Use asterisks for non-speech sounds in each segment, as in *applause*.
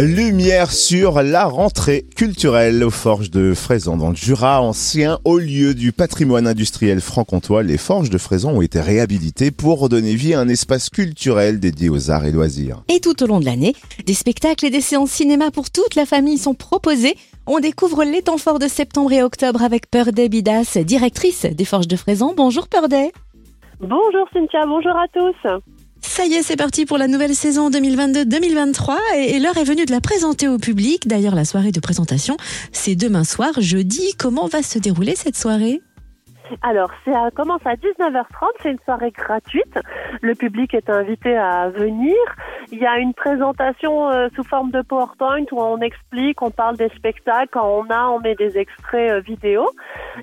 Lumière sur la rentrée culturelle aux forges de Fraisan dans le Jura ancien, au lieu du patrimoine industriel franc-comtois. Les forges de Fraisan ont été réhabilitées pour redonner vie à un espace culturel dédié aux arts et loisirs. Et tout au long de l'année, des spectacles et des séances cinéma pour toute la famille sont proposés. On découvre les temps forts de septembre et octobre avec Purday Bidas, directrice des Forges de Fraisan. Bonjour Purday. Bonjour Cynthia, bonjour à tous. Ça y est, c'est parti pour la nouvelle saison 2022-2023 et, l'heure est venue de la présenter au public. D'ailleurs, la soirée de présentation, c'est demain soir, jeudi. Comment va se dérouler cette soirée? Alors, ça commence à 19h30, c'est une soirée gratuite. Le public est invité à venir. Il y a une présentation euh, sous forme de PowerPoint où on explique, on parle des spectacles. Quand on a, on met des extraits euh, vidéo.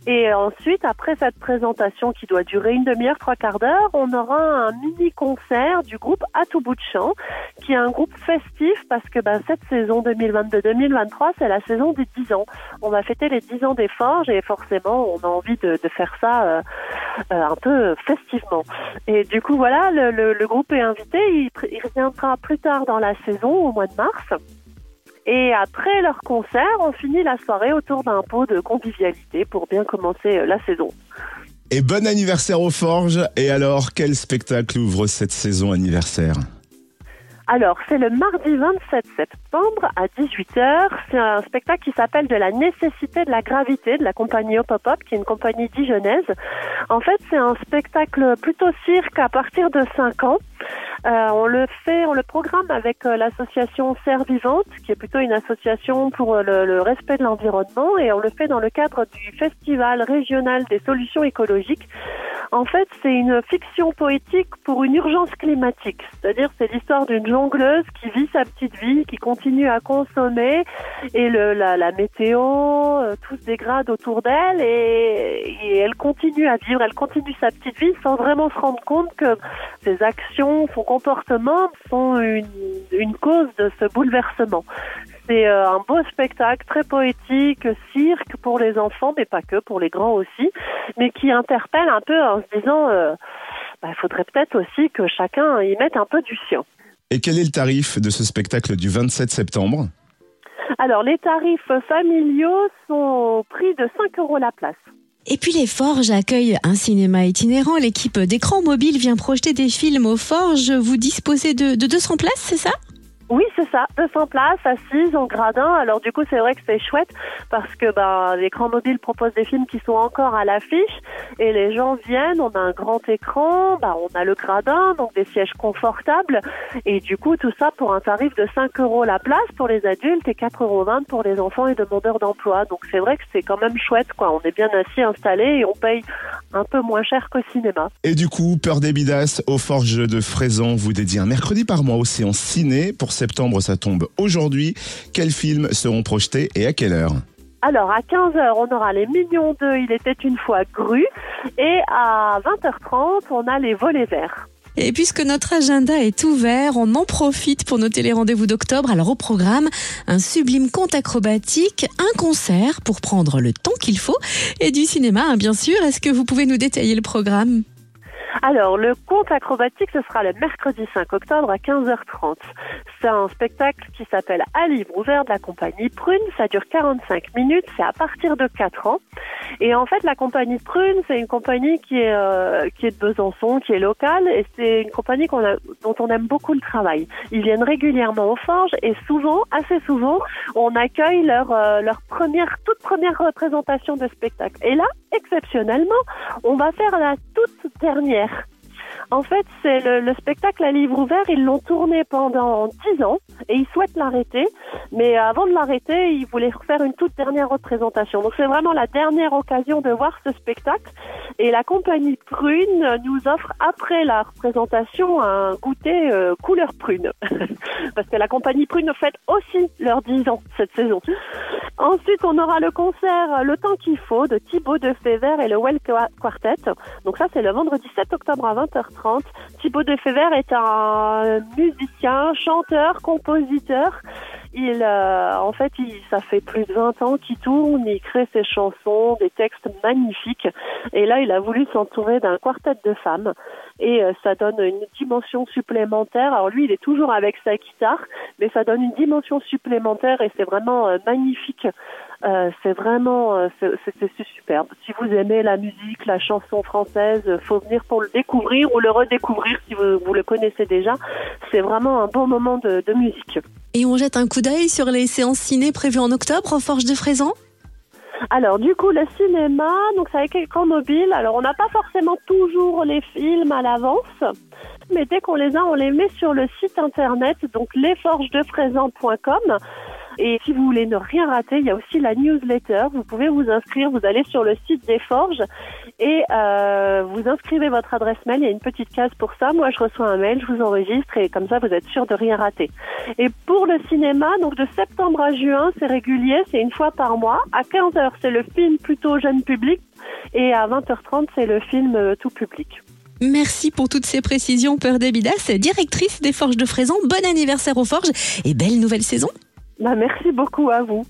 Et ensuite, après cette présentation qui doit durer une demi-heure, trois quarts d'heure, on aura un mini concert du groupe À tout bout de champ, qui est un groupe festif parce que ben, cette saison 2022-2023, c'est la saison des 10 ans. On va fêter les 10 ans des forges et forcément, on a envie de, de faire ça euh, un peu festivement. Et du coup, voilà, le, le, groupe est invité. Il, il reviendra plus tard dans la saison, au mois de mars. Et après leur concert, on finit la soirée autour d'un pot de convivialité pour bien commencer euh, la saison. Et bon anniversaire aux Forges. Et alors, quel spectacle ouvre cette saison anniversaire? Alors, c'est le mardi 27 septembre à 18h. C'est un spectacle qui s'appelle De la nécessité de la gravité de la compagnie Hop qui est une compagnie dijonnaise. En fait, c'est un spectacle plutôt cirque à partir de 5 ans. Euh, on le fait, on le programme avec euh, l'association Serre Vivante, qui est plutôt une association pour euh, le, respect de l'environnement, et on le fait dans le cadre du Festival régional des solutions écologiques. En fait, c'est une fiction poétique pour une urgence climatique, c'est-à-dire c'est l'histoire d'une jongleuse qui vit sa petite vie, qui continue à consommer, et la, météo, tout se dégrade autour d'elle, et, elle continue à vivre, elle continue sa petite vie sans vraiment se rendre compte que ses actions, son comportement sont une cause de ce bouleversement. C'est euh, un beau spectacle très poétique, cirque pour les enfants, mais pas que, pour les grands aussi, mais qui interpelle un peu en se disant, euh, bah, il faudrait peut-être aussi que chacun y mette un peu du sien. Et quel est le tarif de ce spectacle du 27 septembre? Alors, les tarifs familiaux sont au prix de 5 euros la place. Et puis les Forges accueillent un cinéma itinérant. L'équipe d'écran mobile vient projeter des films aux Forges. Vous disposez de, de 200 places, c'est ça? Oui, c'est ça, 200 places, assises en gradin. Alors du coup, c'est vrai que c'est chouette parce que ben, l'écran mobile propose des films qui sont encore à l'affiche et les gens viennent, on a un grand écran, ben, on a le gradin, donc des sièges confortables et du coup, tout ça pour un tarif de 5 euros la place pour les adultes et 4,20 euros pour les enfants et demandeurs d'emploi. Donc c'est vrai que c'est quand même chouette, quoi. On est bien assis, installé et on paye un peu moins cher qu'au cinéma. Et du coup, Peur des Bidas aux Forges de Fraisan vous dédie un mercredi par mois aussi en ciné pour septembre, ça tombe aujourd'hui. Quels films seront projetés et à quelle heure alors, à 15h, on aura les Millions 2, Il était une fois Gru. Et à 20h30, on a les Volets Verts. Et puisque notre agenda est ouvert, on en profite pour noter les rendez-vous d'octobre. Alors au programme, un sublime conte acrobatique, un concert pour prendre le temps qu'il faut et du cinéma, hein, bien sûr. Est-ce que vous pouvez nous détailler le programme? Alors, le conte acrobatique, ce sera le mercredi 5 octobre à 15h30. C'est un spectacle qui s'appelle À livre ouvert de la compagnie Prune. Ça dure 45 minutes. C'est à partir de 4 ans. Et en fait, la compagnie Prune, c'est une compagnie qui est, euh, qui est de Besançon, qui est locale. Et c'est une compagnie a, dont on aime beaucoup le travail. Ils viennent régulièrement aux forges et souvent, assez souvent, on accueille leur, euh, leur première, toute première représentation de spectacle. Et là, exceptionnellement, on va faire la toute dernière. En fait, c'est le, spectacle à livre ouvert. Ils l'ont tourné pendant dix ans et ils souhaitent l'arrêter. Mais avant de l'arrêter, ils voulaient faire une toute dernière représentation. Donc c'est vraiment la dernière occasion de voir ce spectacle. Et la compagnie Prune nous offre après la représentation un goûter euh, couleur prune. *laughs* Parce que la compagnie Prune fête aussi leurs dix ans cette saison. Ensuite, on aura le concert Le temps qu'il faut de Thibaut de Fever et le Well Quartet. Donc ça, c'est le vendredi 7 octobre à 20h30. Thibaut de Fever est un musicien, chanteur, compositeur. Il, euh, en fait, il, ça fait plus de 20 ans qu'il tourne, il crée ses chansons, des textes magnifiques. Et là, il a voulu s'entourer d'un quartet de femmes. Et euh, ça donne une dimension supplémentaire. Alors lui, il est toujours avec sa guitare, mais ça donne une dimension supplémentaire et c'est vraiment euh, magnifique. c'est vraiment, c'est superbe. Si vous aimez la musique, la chanson française, faut venir pour le découvrir ou le redécouvrir si vous, vous le connaissez déjà. C'est vraiment un bon moment de musique. Et on jette un coup d'œil sur les séances ciné prévues en octobre au Forge de Fraisan? Alors du coup le cinéma, donc c'est avec écran mobile. Alors on n'a pas forcément toujours les films à l'avance, mais dès qu'on les a, on les met sur le site internet, donc lesforgesdefraisan.com. Et si vous voulez ne rien rater, il y a aussi la newsletter. Vous pouvez vous inscrire, vous allez sur le site des Forges et euh, vous inscrivez votre adresse mail. Il y a une petite case pour ça. Moi, je reçois un mail, je vous enregistre et comme ça, vous êtes sûr de rien rater. Et pour le cinéma, donc de septembre à juin, c'est régulier, c'est une fois par mois. À 15h, c'est le film plutôt jeune public et à 20h30, c'est le film euh, tout public. Merci pour toutes ces précisions, Peur Debidas, directrice des Forges de Fraisan. Bon anniversaire aux Forges et belle nouvelle saison. Bah, merci beaucoup à vous.